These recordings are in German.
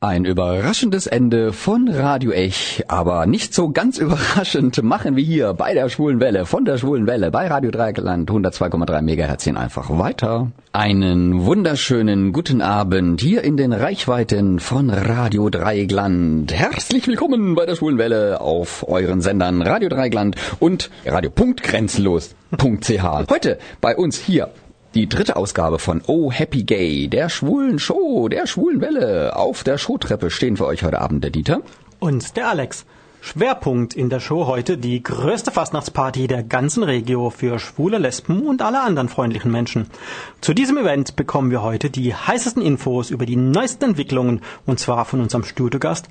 Ein überraschendes Ende von Radio Ech, aber nicht so ganz überraschend machen wir hier bei der Schwulen Welle, von der Schwulen Welle bei Radio Dreieckland 102,3 MHz einfach weiter. Einen wunderschönen guten Abend hier in den Reichweiten von Radio Dreieckland. Herzlich willkommen bei der Schwulen Welle auf euren Sendern Radio Dreieckland und Radio Punkt Grenzenlos.ch. Heute bei uns hier die dritte Ausgabe von Oh Happy Gay, der schwulen Show, der schwulen Welle. Auf der Showtreppe stehen für euch heute Abend der Dieter. Und der Alex. Schwerpunkt in der Show heute die größte Fastnachtsparty der ganzen Regio für schwule Lesben und alle anderen freundlichen Menschen. Zu diesem Event bekommen wir heute die heißesten Infos über die neuesten Entwicklungen und zwar von unserem Studiogast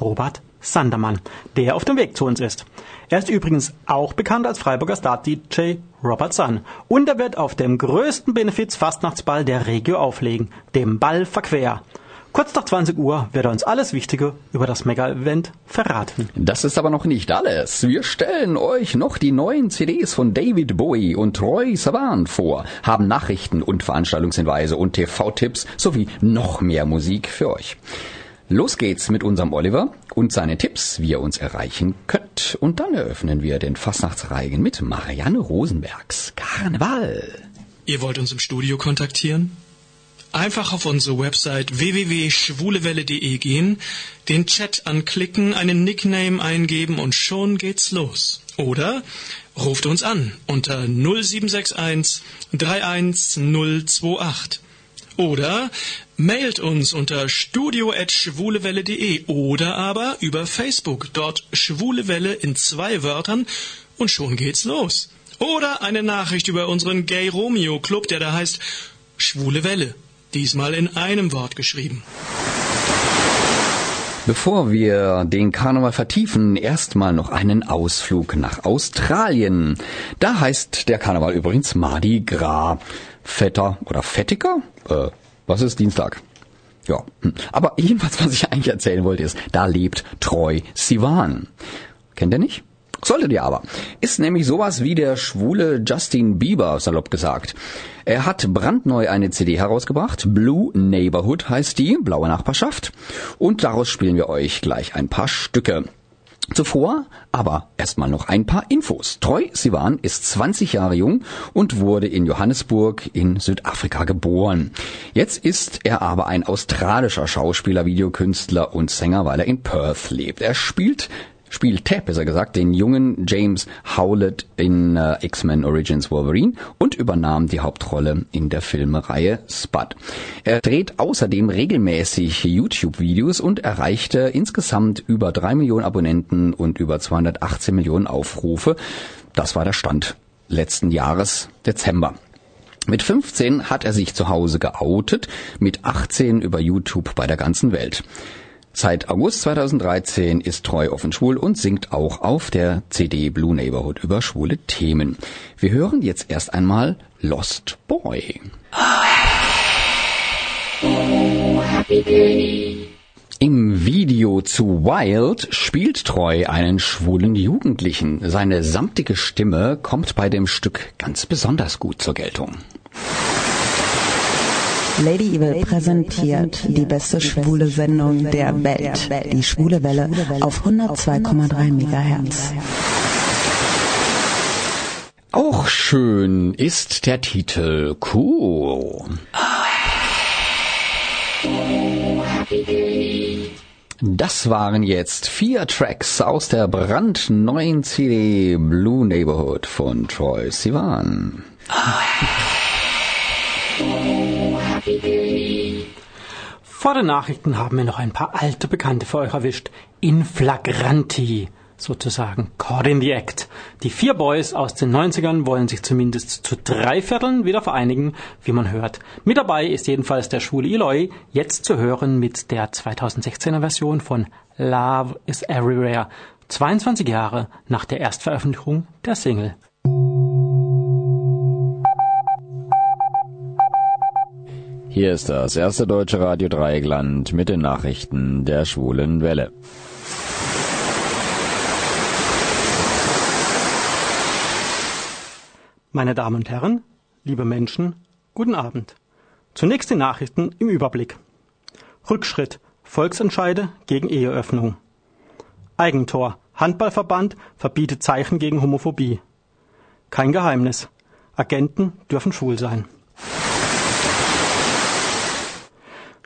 Robert Sandermann, der auf dem Weg zu uns ist. Er ist übrigens auch bekannt als Freiburger Star-DJ Robert Sun und er wird auf dem größten Benefiz-Fastnachtsball der Regio auflegen, dem Ball Verquer. Kurz nach 20 Uhr wird er uns alles Wichtige über das Mega-Event verraten. Das ist aber noch nicht alles. Wir stellen euch noch die neuen CDs von David Bowie und Troy Sivan vor, haben Nachrichten und Veranstaltungshinweise und TV-Tipps sowie noch mehr Musik für euch. Los geht's mit unserem Oliver und seine Tipps, wie ihr uns erreichen könnt. Und dann eröffnen wir den Fastnachtsreigen mit Marianne Rosenbergs Karneval. Ihr wollt uns im Studio kontaktieren? Einfach auf unsere Website www.schwulewelle.de gehen, den Chat anklicken, einen Nickname eingeben und schon geht's los. Oder ruft uns an unter 0761 31028. Oder mailt uns unter studio.schwulewelle.de oder aber über Facebook, dort Schwule Welle in zwei Wörtern und schon geht's los. Oder eine Nachricht über unseren Gay Romeo Club, der da heißt Schwule Welle, diesmal in einem Wort geschrieben. Bevor wir den Karneval vertiefen, erstmal noch einen Ausflug nach Australien. Da heißt der Karneval übrigens Mardi Gras. Fetter oder Fettiger? Äh, was ist Dienstag? Ja. Hm. Aber jedenfalls, was ich eigentlich erzählen wollte, ist, da lebt Troy Sivan. Kennt ihr nicht? Solltet ihr aber. Ist nämlich sowas wie der schwule Justin Bieber, salopp gesagt. Er hat brandneu eine CD herausgebracht. Blue Neighborhood heißt die, blaue Nachbarschaft. Und daraus spielen wir euch gleich ein paar Stücke. Zuvor aber erstmal noch ein paar Infos. Troy Sivan ist 20 Jahre jung und wurde in Johannesburg in Südafrika geboren. Jetzt ist er aber ein australischer Schauspieler, Videokünstler und Sänger, weil er in Perth lebt. Er spielt spielte, besser gesagt, den jungen James Howlett in äh, X-Men Origins Wolverine und übernahm die Hauptrolle in der Filmereihe Spud. Er dreht außerdem regelmäßig YouTube-Videos und erreichte insgesamt über drei Millionen Abonnenten und über 218 Millionen Aufrufe. Das war der Stand letzten Jahres Dezember. Mit 15 hat er sich zu Hause geoutet, mit 18 über YouTube bei der ganzen Welt. Seit August 2013 ist Treu offen schwul und singt auch auf der CD Blue Neighborhood über schwule Themen. Wir hören jetzt erst einmal Lost Boy. Im Video zu Wild spielt Treu einen schwulen Jugendlichen. Seine samtige Stimme kommt bei dem Stück ganz besonders gut zur Geltung. Lady Evil präsentiert die beste schwule Sendung der Welt, die Schwule Welle auf 102,3 MHz. Auch schön ist der Titel Cool. Das waren jetzt vier Tracks aus der brandneuen CD Blue Neighborhood von Troy Sivan. Vor den Nachrichten haben wir noch ein paar alte Bekannte für euch erwischt. In flagranti, sozusagen. Caught in the act. Die vier Boys aus den 90ern wollen sich zumindest zu drei Vierteln wieder vereinigen, wie man hört. Mit dabei ist jedenfalls der schwule Eloy, jetzt zu hören mit der 2016er Version von Love is Everywhere. 22 Jahre nach der Erstveröffentlichung der Single. Hier ist das erste deutsche Radio Dreieckland mit den Nachrichten der schwulen Welle. Meine Damen und Herren, liebe Menschen, guten Abend. Zunächst die Nachrichten im Überblick. Rückschritt Volksentscheide gegen Eheöffnung. Eigentor. Handballverband verbietet Zeichen gegen Homophobie. Kein Geheimnis. Agenten dürfen schwul sein.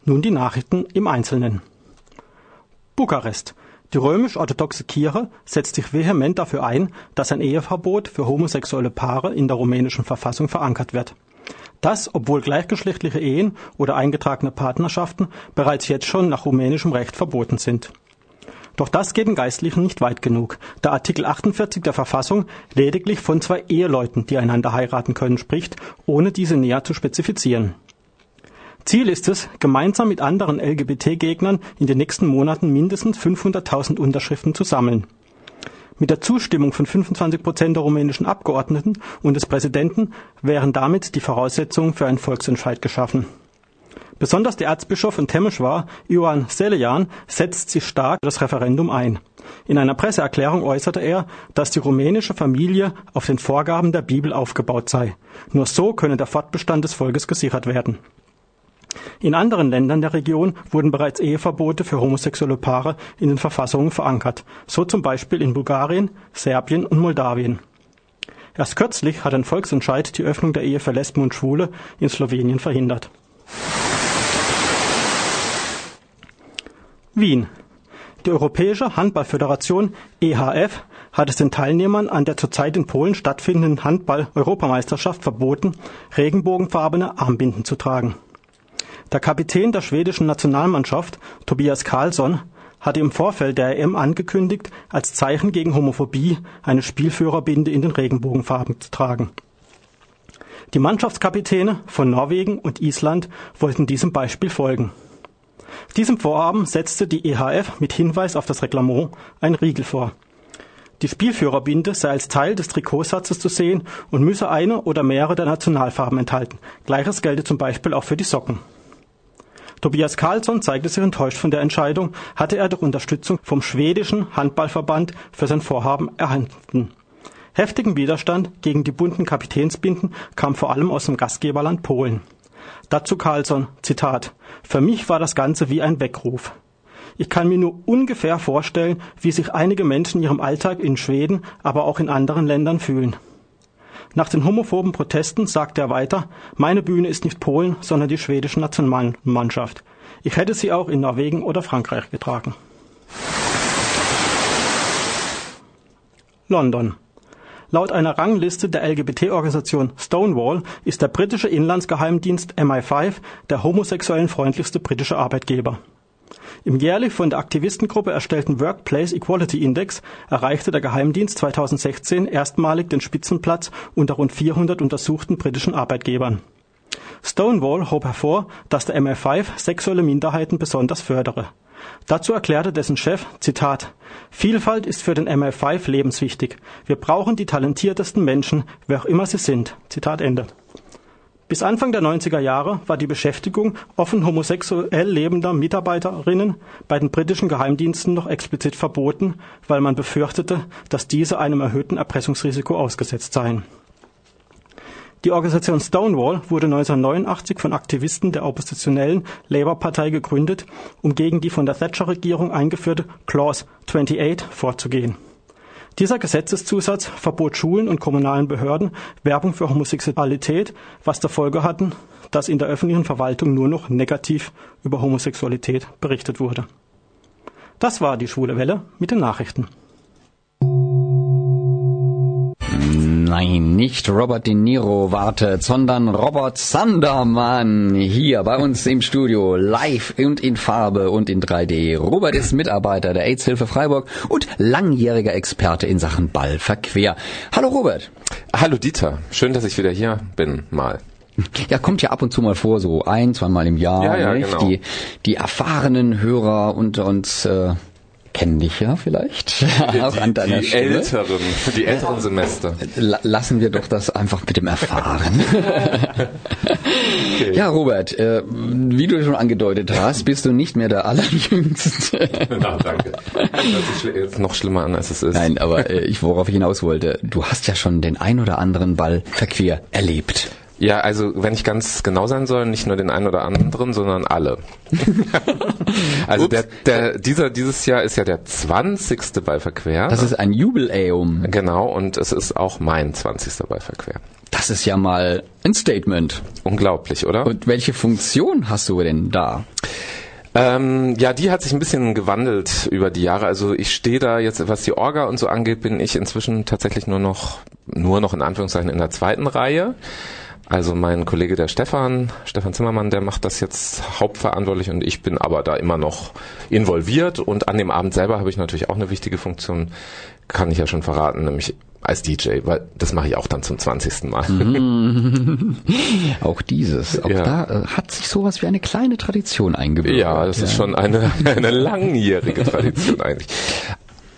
Nun die Nachrichten im Einzelnen. Bukarest. Die römisch-orthodoxe Kirche setzt sich vehement dafür ein, dass ein Eheverbot für homosexuelle Paare in der rumänischen Verfassung verankert wird. Das, obwohl gleichgeschlechtliche Ehen oder eingetragene Partnerschaften bereits jetzt schon nach rumänischem Recht verboten sind. Doch das geht den Geistlichen nicht weit genug, da Artikel 48 der Verfassung lediglich von zwei Eheleuten, die einander heiraten können, spricht, ohne diese näher zu spezifizieren. Ziel ist es, gemeinsam mit anderen LGBT-Gegnern in den nächsten Monaten mindestens 500.000 Unterschriften zu sammeln. Mit der Zustimmung von 25 Prozent der rumänischen Abgeordneten und des Präsidenten wären damit die Voraussetzungen für einen Volksentscheid geschaffen. Besonders der Erzbischof von Temeswar, Ioan Selejan, setzt sich stark für das Referendum ein. In einer Presseerklärung äußerte er, dass die rumänische Familie auf den Vorgaben der Bibel aufgebaut sei. Nur so könne der Fortbestand des Volkes gesichert werden. In anderen Ländern der Region wurden bereits Eheverbote für homosexuelle Paare in den Verfassungen verankert, so zum Beispiel in Bulgarien, Serbien und Moldawien. Erst kürzlich hat ein Volksentscheid die Öffnung der Ehe für Lesben und Schwule in Slowenien verhindert. Wien. Die Europäische Handballföderation EHF hat es den Teilnehmern an der zurzeit in Polen stattfindenden Handball-Europameisterschaft verboten, regenbogenfarbene Armbinden zu tragen. Der Kapitän der schwedischen Nationalmannschaft, Tobias Karlsson, hatte im Vorfeld der EM angekündigt, als Zeichen gegen Homophobie eine Spielführerbinde in den Regenbogenfarben zu tragen. Die Mannschaftskapitäne von Norwegen und Island wollten diesem Beispiel folgen. Diesem Vorhaben setzte die EHF mit Hinweis auf das Reglement ein Riegel vor. Die Spielführerbinde sei als Teil des Trikotsatzes zu sehen und müsse eine oder mehrere der Nationalfarben enthalten. Gleiches gelte zum Beispiel auch für die Socken. Tobias Karlsson zeigte sich enttäuscht von der Entscheidung, hatte er doch Unterstützung vom schwedischen Handballverband für sein Vorhaben erhalten. Heftigen Widerstand gegen die bunten Kapitänsbinden kam vor allem aus dem Gastgeberland Polen. Dazu Carlsson, Zitat, Für mich war das Ganze wie ein Weckruf. Ich kann mir nur ungefähr vorstellen, wie sich einige Menschen ihrem Alltag in Schweden, aber auch in anderen Ländern fühlen. Nach den homophoben Protesten sagte er weiter, meine Bühne ist nicht Polen, sondern die schwedische Nationalmannschaft. Ich hätte sie auch in Norwegen oder Frankreich getragen. London. Laut einer Rangliste der LGBT-Organisation Stonewall ist der britische Inlandsgeheimdienst MI5 der homosexuellen freundlichste britische Arbeitgeber. Im jährlich von der Aktivistengruppe erstellten Workplace Equality Index erreichte der Geheimdienst 2016 erstmalig den Spitzenplatz unter rund 400 untersuchten britischen Arbeitgebern. Stonewall hob hervor, dass der MI5 sexuelle Minderheiten besonders fördere. Dazu erklärte dessen Chef, Zitat, Vielfalt ist für den MI5 lebenswichtig. Wir brauchen die talentiertesten Menschen, wer auch immer sie sind. Zitat Ende. Bis Anfang der 90er Jahre war die Beschäftigung offen homosexuell lebender Mitarbeiterinnen bei den britischen Geheimdiensten noch explizit verboten, weil man befürchtete, dass diese einem erhöhten Erpressungsrisiko ausgesetzt seien. Die Organisation Stonewall wurde 1989 von Aktivisten der oppositionellen Labour-Partei gegründet, um gegen die von der Thatcher-Regierung eingeführte Clause 28 vorzugehen. Dieser Gesetzeszusatz verbot Schulen und kommunalen Behörden Werbung für Homosexualität, was zur Folge hatten, dass in der öffentlichen Verwaltung nur noch negativ über Homosexualität berichtet wurde. Das war die Schwule Welle mit den Nachrichten. Nein, nicht Robert De Niro wartet, sondern Robert Sandermann hier bei uns im Studio, live und in Farbe und in 3D. Robert ist Mitarbeiter der AIDS-Hilfe Freiburg und langjähriger Experte in Sachen Ballverquer. Hallo Robert. Hallo Dieter, schön, dass ich wieder hier bin, mal. Ja, kommt ja ab und zu mal vor, so ein, zweimal im Jahr. Ja, ja, genau. Die, die erfahrenen Hörer unter uns äh, kennen dich ja vielleicht. auch an deiner die Stimme. älteren, die älteren Semester. La lassen wir doch das einfach mit dem Erfahren. Ja, Robert, äh, wie du schon angedeutet hast, bist du nicht mehr der Allerjüngste. Na, danke. Das sich jetzt noch schlimmer an, als es ist. Nein, aber äh, ich, worauf ich hinaus wollte, du hast ja schon den ein oder anderen Ball verquer erlebt. Ja, also wenn ich ganz genau sein soll, nicht nur den einen oder anderen, sondern alle. also der, der, dieser, dieses Jahr ist ja der 20. bei Verquer. Das ist ein Jubiläum. Genau, und es ist auch mein 20. bei Verquer. Das ist ja mal ein Statement. Unglaublich, oder? Und welche Funktion hast du denn da? Ähm, ja, die hat sich ein bisschen gewandelt über die Jahre. Also ich stehe da jetzt, was die Orga und so angeht, bin ich inzwischen tatsächlich nur noch, nur noch in Anführungszeichen in der zweiten Reihe. Also mein Kollege der Stefan, Stefan Zimmermann, der macht das jetzt hauptverantwortlich und ich bin aber da immer noch involviert und an dem Abend selber habe ich natürlich auch eine wichtige Funktion, kann ich ja schon verraten, nämlich als DJ, weil das mache ich auch dann zum 20. Mal. Mhm. auch dieses. Auch Ja. da äh, hat sich sowas wie eine kleine Tradition eingebürgert. Ja, das ist schon eine, eine langjährige Tradition eigentlich.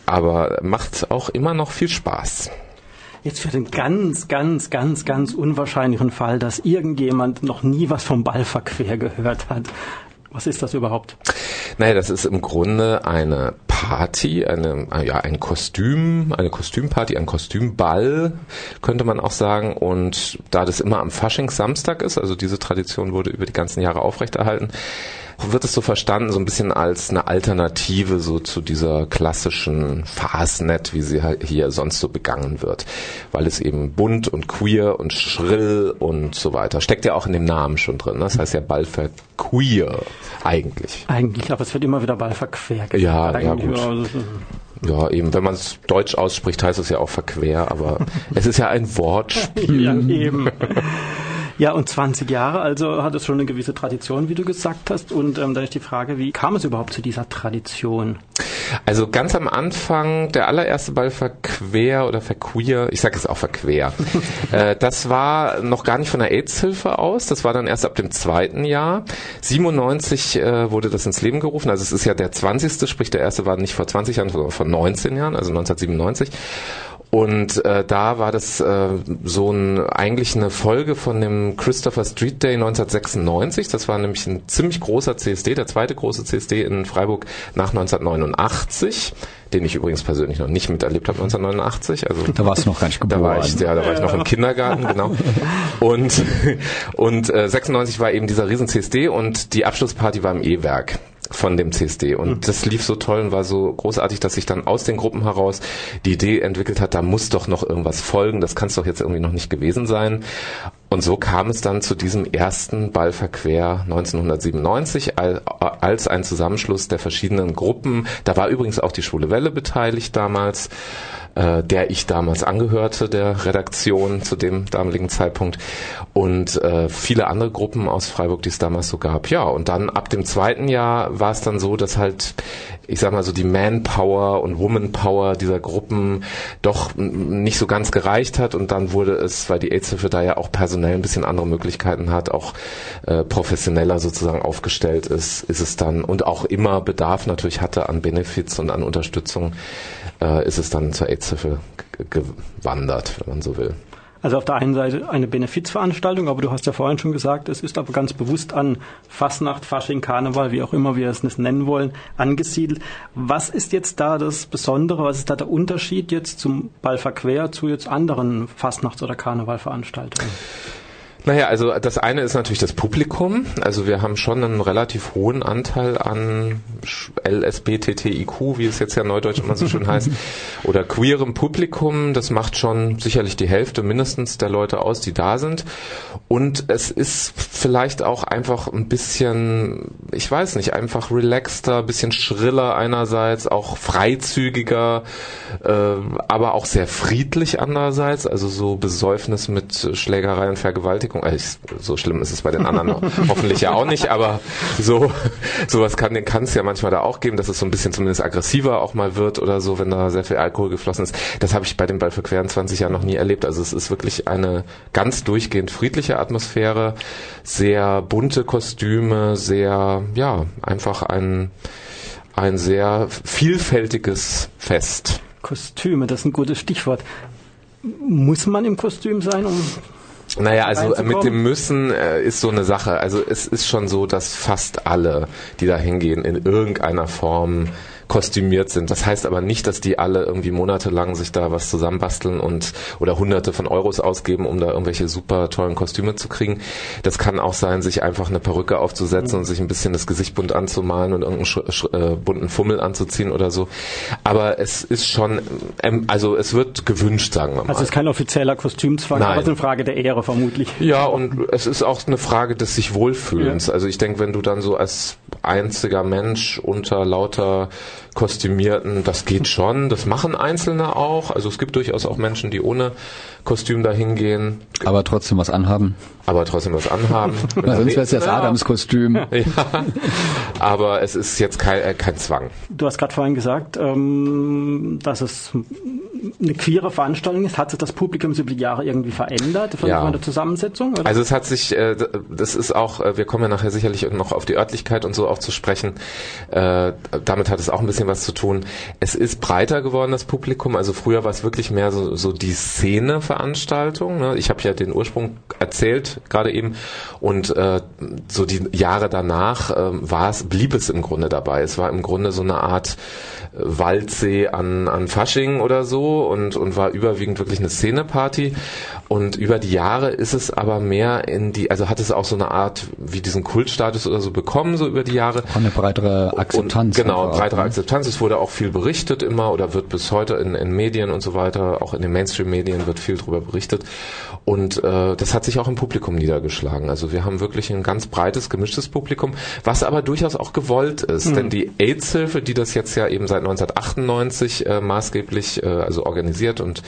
Aber macht auch immer noch viel Spaß. Jetzt für den ganz, ganz, ganz, ganz unwahrscheinlichen Fall, dass irgendjemand noch nie was vom Ballverquer gehört hat. Was ist das überhaupt? Naja, das ist im Grunde eine Party, eine, ja, ein Kostüm, eine Kostümparty, ein Kostümball, könnte man auch sagen. Und da das immer am Faschingssamstag ist, also diese Tradition wurde über die ganzen Jahre aufrechterhalten, wird es so verstanden, so ein bisschen als eine Alternative so zu dieser klassischen Fastnet, wie sie hier sonst so begangen wird. Weil es eben bunt und queer und schrill und so weiter. Steckt ja auch in dem Namen schon drin. ne? Das heißt ja Ball für queer eigentlich. Eigentlich, aber es wird immer wieder Ballverquer gesagt. Ja, ja, gut. Ja, eben, wenn man es deutsch ausspricht, heißt es ja auch verquer, aber es ist ja ein Wortspiel. Ja, eben. Ja, und 20 Jahre, also hat es schon eine gewisse Tradition, wie du gesagt hast. Und ähm, da ist die Frage, wie kam es überhaupt zu dieser Tradition? Also ganz am Anfang, der allererste Ball verquer oder verqueer, ich sage jetzt auch verquer, äh, das war noch gar nicht von der AIDS-Hilfe aus, das war dann erst ab dem zweiten Jahr. 97 äh, wurde das ins Leben gerufen, also es ist ja der 20. Sprich der erste war nicht vor 20 Jahren, sondern vor 19 Jahren, also 1997. Und äh, da war das äh, so ein, eigentlich eine Folge von dem Christopher Street Day 1996. Das war nämlich ein ziemlich großer CSD, der zweite große CSD in Freiburg nach 1989, den ich übrigens persönlich noch nicht miterlebt habe 1989. Also Da warst du noch gar nicht da geboren. war ich, ja, da war ich noch im Kindergarten, genau. Und und äh, 96 war eben dieser riesen CSD und die Abschlussparty war im E-Werk von dem CSD und das lief so toll und war so großartig, dass sich dann aus den Gruppen heraus die Idee entwickelt hat, da muss doch noch irgendwas folgen, das kann es doch jetzt irgendwie noch nicht gewesen sein. Und so kam es dann zu diesem ersten Ballverquer 1997 al- als ein Zusammenschluss der verschiedenen Gruppen. Da war übrigens auch die Schwule Welle beteiligt damals äh, der ich damals angehörte, der Redaktion zu dem damaligen Zeitpunkt und äh, viele andere Gruppen aus Freiburg, die es damals so gab. Ja, und dann ab dem zweiten Jahr war es dann so, dass halt, ich sag mal so, die Manpower und Womanpower dieser Gruppen doch nicht so ganz gereicht hat und dann wurde es, weil die AIDS-Hilfe da ja auch personell ein bisschen andere Möglichkeiten hat, auch äh, professioneller sozusagen aufgestellt ist, ist es dann und auch immer Bedarf natürlich hatte an Benefits und an Unterstützung, äh, ist es dann zur AIDS-Hilfe gewandert, wenn man so will. Also auf der einen Seite eine Benefizveranstaltung, aber du hast ja vorhin schon gesagt, es ist aber ganz bewusst an Fastnacht, Fasching, Karneval, wie auch immer wir es nennen wollen, angesiedelt. Was ist jetzt da das Besondere, was ist da der Unterschied jetzt zum Ballverquer zu jetzt anderen Fastnachts- oder Karnevalveranstaltungen? Naja, also das eine ist natürlich das Publikum. Also wir haben schon einen relativ hohen Anteil an LSBTTIQ, wie es jetzt ja neudeutsch immer so schön heißt, oder queerem Publikum. Das macht schon sicherlich die Hälfte mindestens der Leute aus, die da sind. Und es ist vielleicht auch einfach ein bisschen, ich weiß nicht, einfach relaxter, bisschen schriller einerseits, auch freizügiger, äh, aber auch sehr friedlich andererseits. Also so Besäufnis mit Schlägerei und Vergewaltigung. Äh, ich- so schlimm ist es bei den anderen hoffentlich ja auch nicht, aber so sowas kann kann es ja manchmal da auch geben, dass es so ein bisschen zumindest aggressiver auch mal wird oder so, wenn da sehr viel Alkohol geflossen ist. Das habe ich bei dem Ball für queren 20 Jahren noch nie erlebt. Also es ist wirklich eine ganz durchgehend friedliche Atmosphäre, sehr bunte Kostüme, sehr ja einfach ein ein sehr vielfältiges Fest. Kostüme, das ist ein gutes Stichwort. Muss man im Kostüm sein, um Naja, also äh, mit dem Müssen äh, ist so eine Sache. Also es ist schon so, dass fast alle, die da hingehen, in irgendeiner Form kostümiert sind. Das heißt aber nicht, dass die alle irgendwie monatelang sich da was zusammenbasteln und oder hunderte von Euros ausgeben, um da irgendwelche super tollen Kostüme zu kriegen. Das kann auch sein, sich einfach eine Perücke aufzusetzen und sich ein bisschen das Gesicht bunt anzumalen und irgendeinen sch sch äh, bunten Fummel anzuziehen oder so. Aber es ist schon, ähm, also es wird gewünscht, sagen wir mal. Also es ist kein offizieller Kostümzwang, Nein. aber es ist eine Frage der Ehre vermutlich. Ja, und es ist auch eine Frage des sich Wohlfühlens. Also ich denke, wenn du dann so als einziger Mensch unter lauter Kostümierten, das geht schon. Das machen Einzelne auch. Also es gibt durchaus auch Menschen, die ohne Kostüm dahin gehen, Aber trotzdem was anhaben. aber trotzdem was anhaben. Na, sonst wäre es das. Adams-Kostüm. ja, aber es ist jetzt kein, äh, kein Zwang. Du hast gerade vorhin gesagt, ähm, dass es eine queere Veranstaltung ist. Hat sich das Publikum über die Jahre irgendwie verändert von, Ja. von der Zusammensetzung? Oder? Also es hat sich, äh, das ist auch, äh, wir kommen ja nachher sicherlich noch auf die Örtlichkeit und so auch zu sprechen. Äh, damit hat es auch ein bisschen was zu tun. Es ist breiter geworden, das Publikum. Also früher war es wirklich mehr so, so die Szene-Veranstaltung. Ne? Ich habe ja den Ursprung erzählt gerade eben und äh, so die Jahre danach äh, war es, blieb es im Grunde dabei. Es war im Grunde so eine Art Waldsee an, an Fasching oder so und, und war überwiegend wirklich eine Szeneparty. Und über die Jahre ist es aber mehr in die, also hat es auch so eine Art wie diesen Kultstatus oder so bekommen, so über die Jahre. Auch eine breitere Akzeptanz. Und, genau, einfach auch, breitere ne? Akzeptanz. Es wurde auch viel berichtet immer oder wird bis heute in, in Medien und so weiter, auch in den Mainstream-Medien wird viel darüber berichtet. Und äh, das hat sich auch im Publikum niedergeschlagen. Also wir haben wirklich ein ganz breites, gemischtes Publikum, was aber durchaus auch gewollt ist. Denn die AIDS-Hilfe, die das jetzt ja eben seit 1998 äh, maßgeblich äh, also organisiert und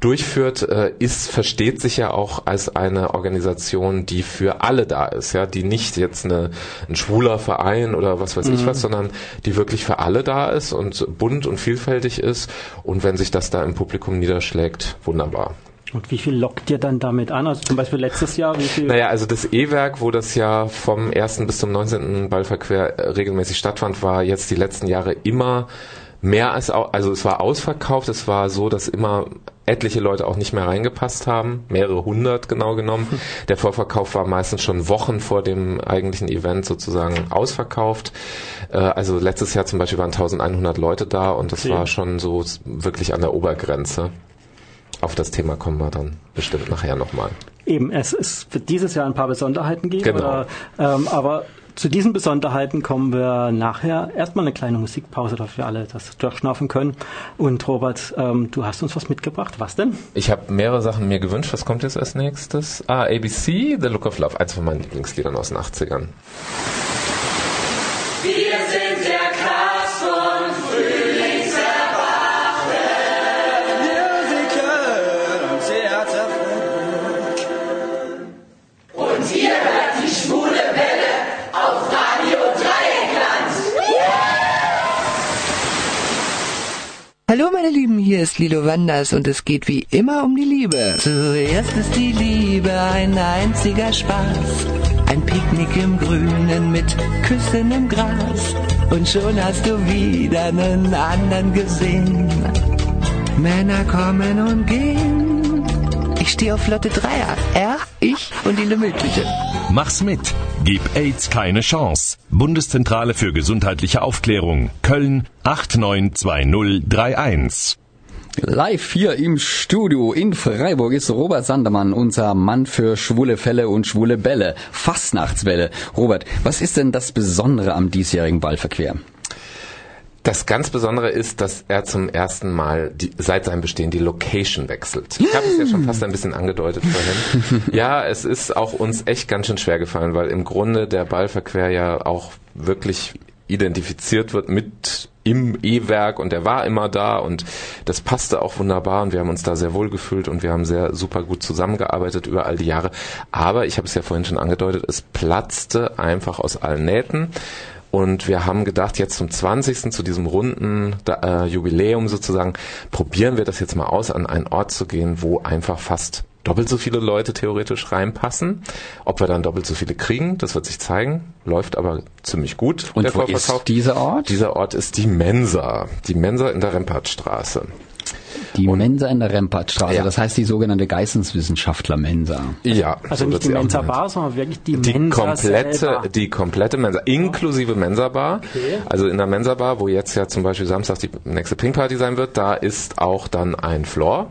durchführt, äh, ist, versteht sich ja auch als eine Organisation, die für alle da ist, ja, die nicht jetzt eine, ein schwuler Verein oder was weiß ich was, sondern die wirklich für alle da ist und bunt und vielfältig ist. Und wenn sich das da im Publikum niederschlägt, wunderbar. Und wie viel lockt ihr dann damit an? Also zum Beispiel letztes Jahr, wie viel? Naja, also das E-Werk, wo das ja vom 1. bis zum 19. Ballverquer äh, regelmäßig stattfand, war jetzt die letzten Jahre immer mehr als, au- also es war ausverkauft, es war so, dass immer etliche Leute auch nicht mehr reingepasst haben, mehrere hundert genau genommen. Der Vorverkauf war meistens schon Wochen vor dem eigentlichen Event sozusagen ausverkauft. Äh, Also letztes Jahr zum Beispiel waren 1100 Leute da und das Okay. war schon so wirklich an der Obergrenze. Auf das Thema kommen wir dann bestimmt nachher nochmal. Eben, es, es wird dieses Jahr ein paar Besonderheiten geben, Genau. oder, ähm, aber zu diesen Besonderheiten kommen wir nachher. Erstmal eine kleine Musikpause, dass wir alle das durchschnaufen können. Und Robert, ähm, du hast uns was mitgebracht. Was denn? Ich habe mehrere Sachen mir gewünscht. Was kommt jetzt als nächstes? Ah, ABC, The Look of Love. Eins von meinen Lieblingsliedern aus den 80ern. Hallo meine Lieben, hier ist Lilo Wanders und es geht wie immer um die Liebe. Zuerst ist die Liebe ein einziger Spaß. Ein Picknick im Grünen mit Küssen im Gras. Und schon hast du wieder einen anderen gesehen. Männer kommen und gehen. Ich stehe auf flotte Dreier. Er, ich und die Lümmeltüte. Mach's mit. Gib AIDS keine Chance. Bundeszentrale für gesundheitliche Aufklärung. Köln 892031. Live hier im Studio in Freiburg ist Robert Sandermann, unser Mann für schwule Fälle und schwule Bälle. Fastnachtswelle. Robert, was ist denn das Besondere am diesjährigen Ballverquer? Das ganz Besondere ist, dass er zum ersten Mal die, seit seinem Bestehen die Location wechselt. Ich habe es ja schon fast ein bisschen angedeutet vorhin. Ja, es ist auch uns echt ganz schön schwer gefallen, weil im Grunde der Ballverquer ja auch wirklich identifiziert wird mit im E-Werk und er war immer da und das passte auch wunderbar und wir haben uns da sehr wohl gefühlt und wir haben sehr super gut zusammengearbeitet über all die Jahre. Aber ich habe es ja vorhin schon angedeutet, es platzte einfach aus allen Nähten. Und wir haben gedacht, jetzt zum 20. zu diesem runden äh, Jubiläum sozusagen, probieren wir das jetzt mal aus, an einen Ort zu gehen, wo einfach fast doppelt so viele Leute theoretisch reinpassen. Ob wir dann doppelt so viele kriegen, das wird sich zeigen. Läuft aber ziemlich gut. Und der wo Vorverkauf. ist dieser Ort? Dieser Ort ist die Mensa. Die Mensa in der Rempartstraße. Die Mensa in der Rempartstraße, Ja. das heißt die sogenannte Geisteswissenschaftler-Mensa. Ja, Also so nicht die sie auch Mensa genannt. Bar, sondern wirklich die, Die Mensa komplette, selber. die komplette Mensa, inklusive Mensa Bar. Also in der Mensa Bar, wo jetzt ja zum Beispiel samstags die nächste Pink Party sein wird, da ist auch dann ein Floor.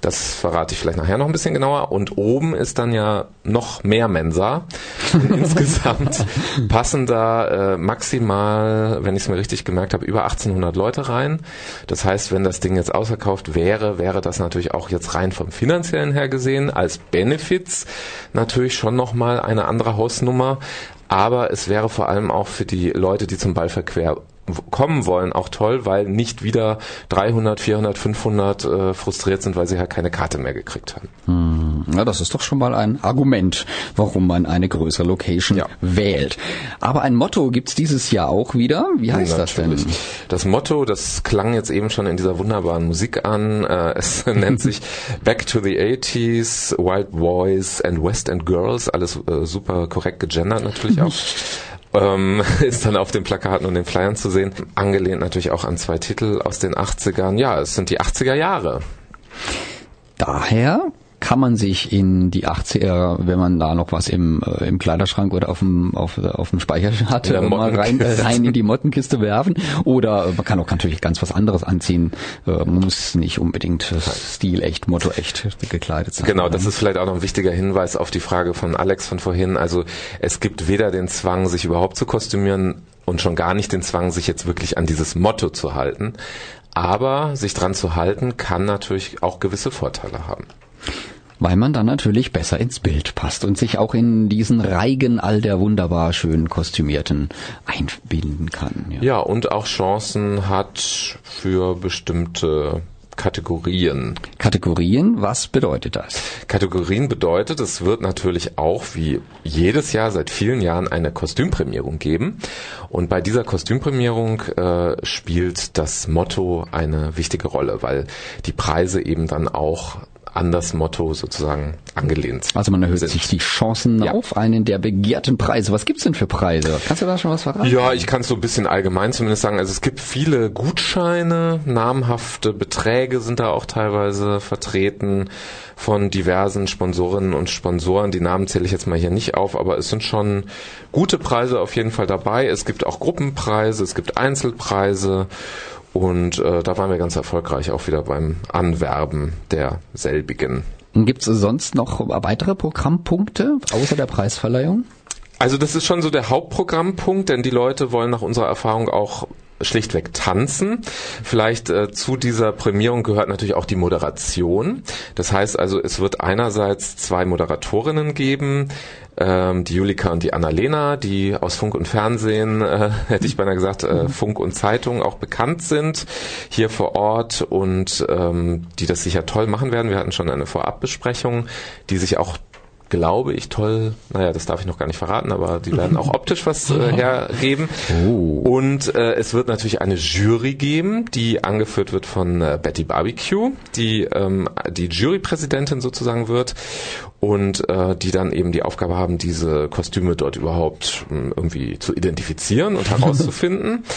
Das verrate ich vielleicht nachher noch ein bisschen genauer. Und oben ist dann ja noch mehr Mensa. Insgesamt passen da äh, maximal, wenn ich es mir richtig gemerkt habe, über 1800 Leute rein. Das heißt, wenn das Ding jetzt ausverkauft wäre, wäre das natürlich auch jetzt rein vom finanziellen her gesehen als Benefits natürlich schon nochmal eine andere Hausnummer. Aber es wäre vor allem auch für die Leute, die zum Ballverquer w- kommen wollen, auch toll, weil nicht wieder 300, 400, 500 äh, frustriert sind, weil sie halt keine Karte mehr gekriegt haben. Ja, das ist doch schon mal ein Argument, warum man eine größere Location Ja. wählt. Aber ein Motto gibt's dieses Jahr auch wieder. Wie heißt das denn? Natürlich. Das Motto, das klang jetzt eben schon in dieser wunderbaren Musik an. Äh, es nennt sich Back to the 80s, Wild Boys and West End Girls. Alles äh, super korrekt gegendert natürlich auch. Ähm, ist dann auf den Plakaten und den Flyern zu sehen. Angelehnt natürlich auch an zwei Titel aus den 80ern. Ja, es sind die 80er Jahre. Daher kann man sich in die 80er, wenn man da noch was im, äh, im Kleiderschrank oder auf dem, auf, auf dem Speicher hat, äh, mal rein, äh, rein in die Mottenkiste werfen. Oder äh, man kann auch natürlich ganz was anderes anziehen. Äh, Man muss nicht unbedingt äh, stilecht, mottoecht gekleidet sein. Genau, das ist vielleicht auch noch ein wichtiger Hinweis auf die Frage von Alex von vorhin. Also es gibt weder den Zwang, sich überhaupt zu kostümieren und schon gar nicht den Zwang, sich jetzt wirklich an dieses Motto zu halten. Aber sich dran zu halten, kann natürlich auch gewisse Vorteile haben. Weil man dann natürlich besser ins Bild passt und sich auch in diesen Reigen all der wunderbar schön kostümierten einbinden kann. Ja. Ja, und auch Chancen hat für bestimmte Kategorien. Kategorien, was bedeutet das? Kategorien bedeutet, es wird natürlich auch wie jedes Jahr seit vielen Jahren eine Kostümprämierung geben. Und bei dieser Kostümprämierung äh, spielt das Motto eine wichtige Rolle, weil die Preise eben dann auch an das Motto sozusagen angelehnt Also man erhöht sind. sich die Chancen Ja. auf einen der begehrten Preise. Was gibt's denn für Preise? Kannst du da schon was verraten? Ja, ich kann es so ein bisschen allgemein zumindest sagen. Also es gibt viele Gutscheine, namhafte Beträge sind da auch teilweise vertreten von diversen Sponsorinnen und Sponsoren. Die Namen zähle ich jetzt mal hier nicht auf, aber es sind schon gute Preise auf jeden Fall dabei. Es gibt auch Gruppenpreise, es gibt Einzelpreise. Und äh, da waren wir ganz erfolgreich auch wieder beim Anwerben der selbigen. Gibt's sonst noch weitere Programmpunkte außer der Preisverleihung? Also das ist schon so der Hauptprogrammpunkt, denn die Leute wollen nach unserer Erfahrung auch schlichtweg tanzen. Vielleicht äh, zu dieser Prämierung gehört natürlich auch die Moderation. Das heißt also, es wird einerseits zwei Moderatorinnen geben, ähm, die Julika und die Annalena, die aus Funk und Fernsehen, äh, hätte ich beinahe gesagt, äh, Funk und Zeitung auch bekannt sind hier vor Ort und ähm, die das sicher toll machen werden. Wir hatten schon eine Vorabbesprechung, die sich auch glaube ich, toll, naja, das darf ich noch gar nicht verraten, aber die werden auch optisch was äh, hergeben. Und äh, es wird natürlich eine Jury geben, die angeführt wird von äh, Betty Barbecue, die ähm, die Jurypräsidentin sozusagen wird und äh, die dann eben die Aufgabe haben, diese Kostüme dort überhaupt ähm, irgendwie zu identifizieren und herauszufinden.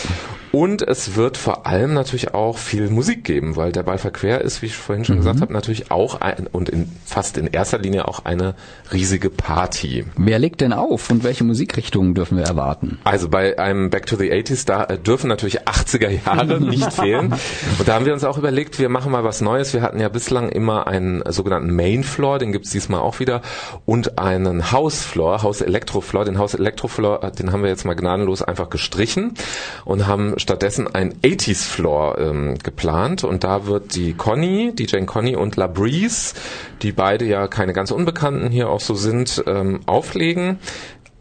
Und es wird vor allem natürlich auch viel Musik geben, weil der Ball verquer ist, wie ich vorhin schon gesagt habe, natürlich auch ein, und in, fast in erster Linie auch eine riesige Party. Wer legt denn auf und welche Musikrichtungen dürfen wir erwarten? Also bei einem Back to the 80s, da äh, dürfen natürlich 80er Jahre nicht fehlen. Und da haben wir uns auch überlegt, wir machen mal was Neues. Wir hatten ja bislang immer einen sogenannten Main Floor, den gibt's diesmal auch wieder, und einen House Floor, House Electro Floor. Den House Electro Floor, äh, den haben wir jetzt mal gnadenlos einfach gestrichen und haben stattdessen einen 80s Floor ähm, geplant. Und da wird die Conny, die Jane Conny und La Breeze, die beide ja keine ganz Unbekannten hier auch so sind, ähm, auflegen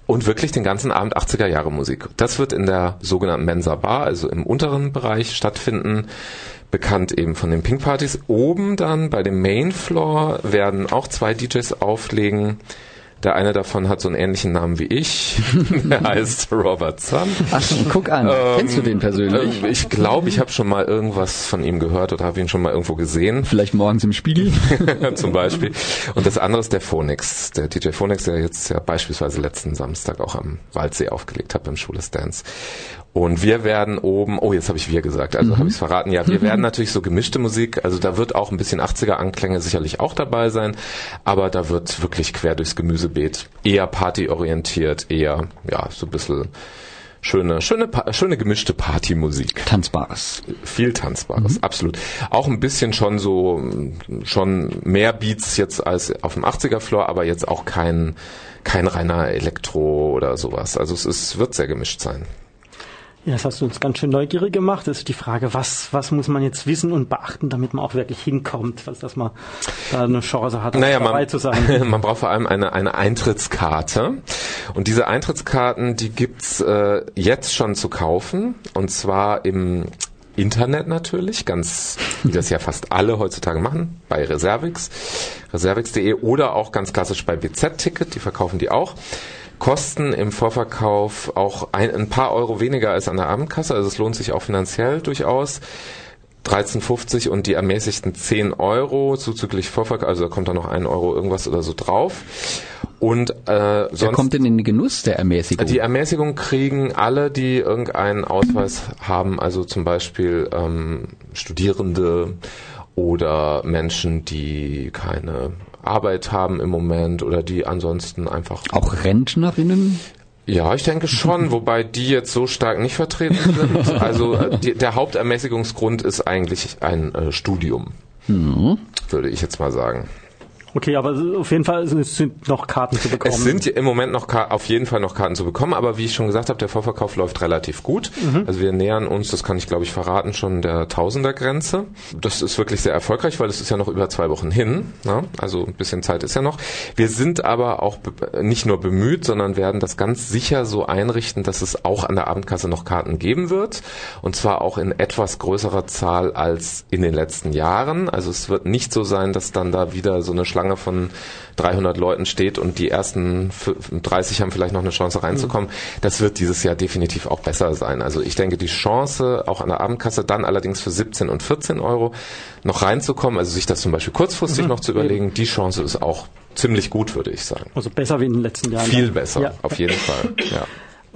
und wirklich den ganzen Abend 80er Jahre Musik. Das wird in der sogenannten Mensa Bar, also im unteren Bereich stattfinden. Bekannt eben von den Pink Partys. Oben dann bei dem Main Floor werden auch zwei DJs auflegen. Der eine davon hat so einen ähnlichen Namen wie ich. Der heißt Robert Sun. Ach, guck an. Kennst du den persönlich? Ähm, Ich glaube, ich habe schon mal irgendwas von ihm gehört oder habe ihn schon mal irgendwo gesehen. Vielleicht morgens im Spiegel? zum Beispiel. Und das andere ist der Phoenix, der DJ Phoenix, der jetzt ja beispielsweise letzten Samstag auch am Waldsee aufgelegt hat beim Schule Dance. Und wir werden oben, oh, jetzt habe ich wir gesagt, also Mhm. habe ich es verraten. Ja, wir werden natürlich so gemischte Musik, also da wird auch ein bisschen 80er-Anklänge sicherlich auch dabei sein, aber da wird wirklich quer durchs Gemüsebeet eher partyorientiert, eher, ja, so ein bisschen schöne, schöne, schöne gemischte Partymusik. Tanzbares. Viel Tanzbares, absolut. Auch ein bisschen schon so, schon mehr Beats jetzt als auf dem 80er-Floor, aber jetzt auch kein, kein reiner Elektro oder sowas. Also es ist, wird sehr gemischt sein. Ja, das hast du uns ganz schön neugierig gemacht. Das ist die Frage, was, was muss man jetzt wissen und beachten, damit man auch wirklich hinkommt, was, dass man da eine Chance hat, Naja, dabei man, zu sein. man braucht vor allem eine, eine Eintrittskarte. Und diese Eintrittskarten, die gibt's äh, jetzt schon zu kaufen. Und zwar im Internet natürlich, ganz wie das ja fast alle heutzutage machen, bei Reservix, reservix.de oder auch ganz klassisch bei BZ-Ticket, die verkaufen die auch. Kosten im Vorverkauf auch ein, ein paar Euro weniger als an der Abendkasse, also es lohnt sich auch finanziell durchaus. 13,50 und die ermäßigten 10 Euro zuzüglich Vorverkauf, also da kommt da noch ein Euro irgendwas oder so drauf. Und äh, Wer sonst kommt denn in den Genuss der Ermäßigung? die Ermäßigung kriegen alle, die irgendeinen Ausweis haben, also zum Beispiel ähm, Studierende oder Menschen, die keine Arbeit haben im Moment oder die ansonsten einfach auch Rentnerinnen? ja, ich denke schon, wobei die jetzt so stark nicht vertreten sind. Also äh, die, der Hauptermäßigungsgrund ist eigentlich ein äh, Studium, würde ich jetzt mal sagen. Okay, aber auf jeden Fall es sind noch Karten zu bekommen. Es sind im Moment noch auf jeden Fall noch Karten zu bekommen, aber wie ich schon gesagt habe, der Vorverkauf läuft relativ gut. Also wir nähern uns, das kann ich glaube ich verraten, schon der Tausender-Grenze. Das ist wirklich sehr erfolgreich, weil es ist ja noch über zwei Wochen hin. Ne? Also ein bisschen Zeit ist ja noch. Wir sind aber auch nicht nur bemüht, sondern werden das ganz sicher so einrichten, dass es auch an der Abendkasse noch Karten geben wird. Und zwar auch in etwas größerer Zahl als in den letzten Jahren. Also es wird nicht so sein, dass dann da wieder so eine Schlange von 300 Leuten steht und die ersten f- 30 haben vielleicht noch eine Chance reinzukommen. Das wird dieses Jahr definitiv auch besser sein. Also ich denke, die Chance auch an der Abendkasse dann allerdings für 17 und 14 Euro noch reinzukommen, also sich das zum Beispiel kurzfristig noch zu überlegen, die Chance ist auch ziemlich gut, würde ich sagen. also besser wie in den letzten Jahren. Viel besser, Ja. auf jeden Fall. Ja.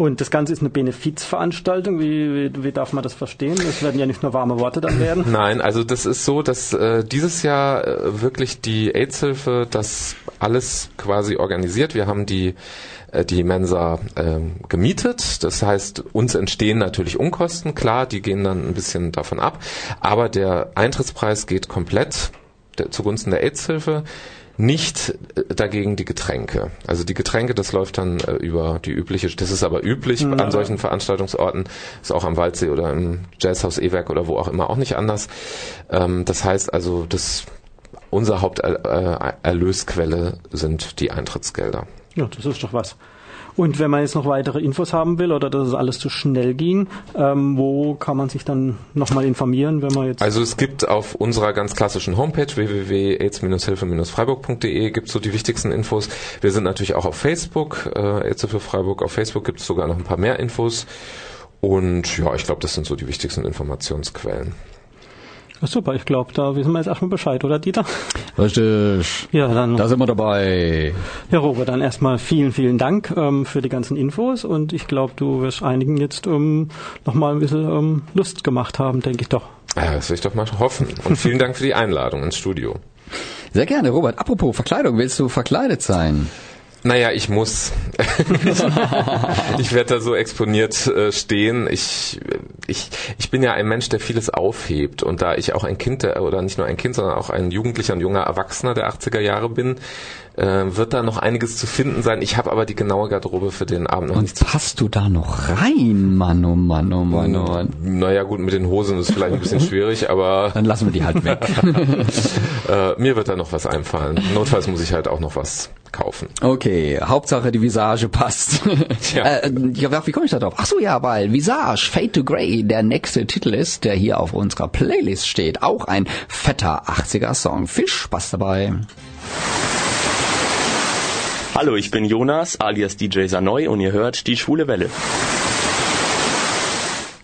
Und das Ganze ist eine Benefizveranstaltung. Wie, wie, wie darf man das verstehen? Es werden ja nicht nur warme Worte dann werden. Nein, also das ist so, dass äh, dieses Jahr äh, wirklich die AIDS-Hilfe das alles quasi organisiert. Wir haben die äh, die Mensa ähm, gemietet. Das heißt, uns entstehen natürlich Unkosten, klar, die gehen dann ein bisschen davon ab. Aber der Eintrittspreis geht komplett zugunsten der AIDS-Hilfe. Nicht äh, dagegen die Getränke. Also die Getränke, das läuft dann äh, über die übliche, das ist aber üblich an solchen Veranstaltungsorten, ist auch am Waldsee oder im Jazzhaus E-Werk oder wo auch immer auch nicht anders. Ähm, das heißt also, das, unsere Haupterlösquelle sind die Eintrittsgelder. Ja, das ist doch was. Und wenn man jetzt noch weitere Infos haben will oder dass es alles zu schnell ging, ähm, wo kann man sich dann nochmal informieren, wenn man jetzt... Also es gibt auf unserer ganz klassischen Homepage www.aids-hilfe-freiburg.de gibt so die wichtigsten Infos. Wir sind natürlich auch auf Facebook, äh, AIDS-Hilfe Freiburg. Auf Facebook gibt es sogar noch ein paar mehr Infos. Und ja, ich glaube, das sind so die wichtigsten Informationsquellen. Ja, super, ich glaube, da wissen wir jetzt erstmal Bescheid, oder Dieter? Richtig. Ja, dann, Da sind wir dabei. ja, Robert, dann erstmal vielen, vielen Dank ähm, für die ganzen Infos und ich glaube, du wirst einigen jetzt ähm, nochmal ein bisschen ähm, Lust gemacht haben, denke ich doch. Ja, das will ich doch mal hoffen. Und vielen Dank für die Einladung ins Studio. Sehr gerne, Robert. Apropos Verkleidung, willst du verkleidet sein? Naja, ich muss. ich werde da so exponiert äh, stehen. Ich, ich, ich bin ja ein Mensch, der vieles aufhebt. Und da ich auch ein Kind, der, oder nicht nur ein Kind, sondern auch ein Jugendlicher und junger Erwachsener der 80er Jahre bin, äh, wird da noch einiges zu finden sein. Ich habe aber die genaue Garderobe für den Abend noch Und nicht zu passt du da noch rein, Mann, oh Mann, oh Mann, oh Mann. Naja, gut, mit den Hosen ist vielleicht ein bisschen schwierig, aber Dann lassen wir die halt weg. äh, mir wird da noch was einfallen. Notfalls muss ich halt auch noch was kaufen. Okay, Hauptsache die Visage passt. Ja. äh, ja, wie komme ich da drauf? Ach so, ja, weil Visage Fade to Grey der nächste Titel ist, der hier auf unserer Playlist steht. Auch ein fetter 80er Song. Viel Spaß dabei. Hallo, ich bin Jonas alias DJ Sanoy und ihr hört die Schwule Welle.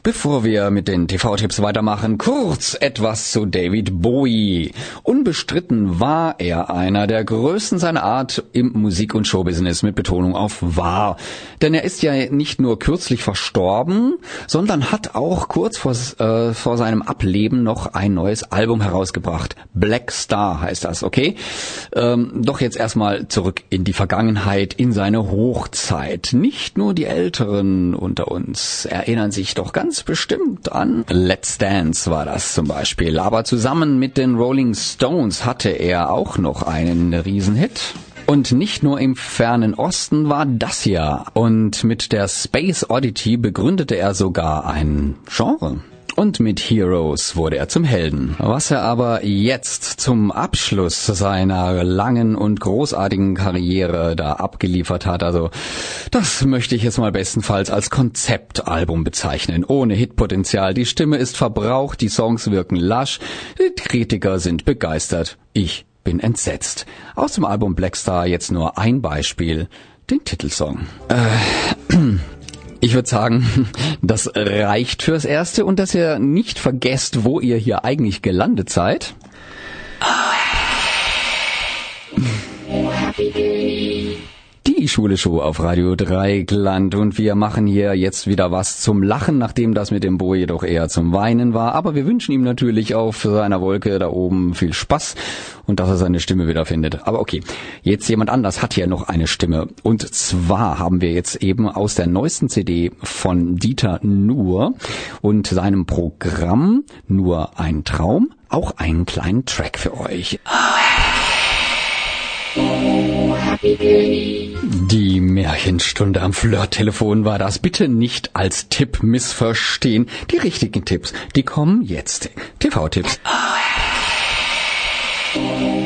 Bevor wir mit den TV-Tipps weitermachen, kurz etwas zu David Bowie. Unbestritten war er einer der größten seiner Art im Musik- und Showbusiness mit Betonung auf war. Denn er ist ja nicht nur kürzlich verstorben, sondern hat auch kurz vor, äh, vor seinem Ableben noch ein neues Album herausgebracht. Black Star heißt das, okay? Ähm, doch jetzt erstmal zurück in die Vergangenheit, in seine Hochzeit. Nicht nur die Älteren unter uns erinnern sich doch ganz ganz bestimmt an. Let's Dance war das zum Beispiel. Aber zusammen mit den Rolling Stones hatte er auch noch einen Riesenhit. Und nicht nur im fernen Osten war das ja. Und mit der Space Oddity begründete er sogar ein Genre und mit Heroes wurde er zum Helden. Was er aber jetzt zum Abschluss seiner langen und großartigen Karriere da abgeliefert hat, also das möchte ich jetzt mal bestenfalls als Konzeptalbum bezeichnen. Ohne Hitpotenzial. Die Stimme ist verbraucht, die Songs wirken lasch, die Kritiker sind begeistert. Ich bin entsetzt. Aus dem Album Blackstar jetzt nur ein Beispiel, den Titelsong. Äh, Ich würde sagen, das reicht fürs Erste und dass ihr nicht vergesst, wo ihr hier eigentlich gelandet seid. Oh, happy die Schule Show auf Radio Dreigland und wir machen hier jetzt wieder was zum Lachen, nachdem das mit dem Bo jedoch eher zum Weinen war. Aber wir wünschen ihm natürlich auf seiner Wolke da oben viel Spaß und dass er seine Stimme wiederfindet. Aber okay, jetzt jemand anders hat hier noch eine Stimme. Und zwar haben wir jetzt eben aus der neuesten CD von Dieter Nuhr und seinem Programm Nur ein Traum auch einen kleinen Track für euch. Oh, die Märchenstunde am Flirttelefon war das. Bitte nicht als Tipp missverstehen. Die richtigen Tipps, die kommen jetzt. TV-Tipps. Oh,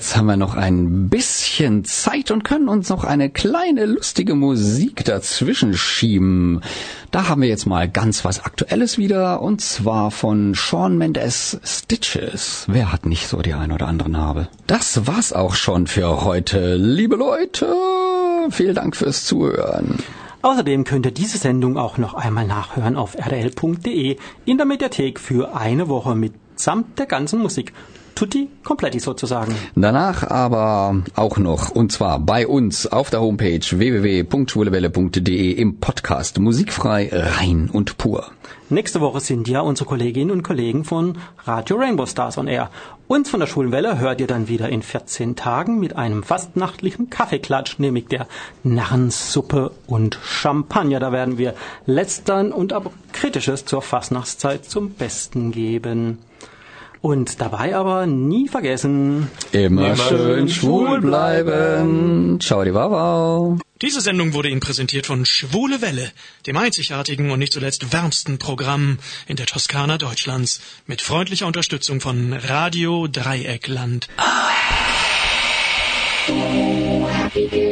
Jetzt haben wir noch ein bisschen Zeit und können uns noch eine kleine lustige Musik dazwischen schieben. Da haben wir jetzt mal ganz was Aktuelles wieder und zwar von Sean Mendes Stitches. Wer hat nicht so die ein oder andere Narbe? Das war's auch schon für heute, liebe Leute. Vielen Dank fürs Zuhören. Außerdem könnt ihr diese Sendung auch noch einmal nachhören auf rdl.de in der Mediathek für eine Woche mitsamt der ganzen Musik tutti kompletti sozusagen. Danach aber auch noch, und zwar bei uns auf der Homepage www.schwulewelle.de im Podcast Musikfrei, rein und pur. Nächste Woche sind ja unsere Kolleginnen und Kollegen von Radio Rainbow Stars on Air. Uns von der Schwulenwelle hört ihr dann wieder in 14 Tagen mit einem fastnachtlichen Kaffeeklatsch, nämlich der Narrensuppe und Champagner. Da werden wir letztern und aber Kritisches zur Fastnachtszeit zum Besten geben. Und dabei aber nie vergessen, immer, immer schön schwul bleiben. Ciao, die Wawau. Diese Sendung wurde Ihnen präsentiert von Schwule Welle, dem einzigartigen und nicht zuletzt wärmsten Programm in der Toskana Deutschlands, mit freundlicher Unterstützung von Radio Dreieckland. Oh, happy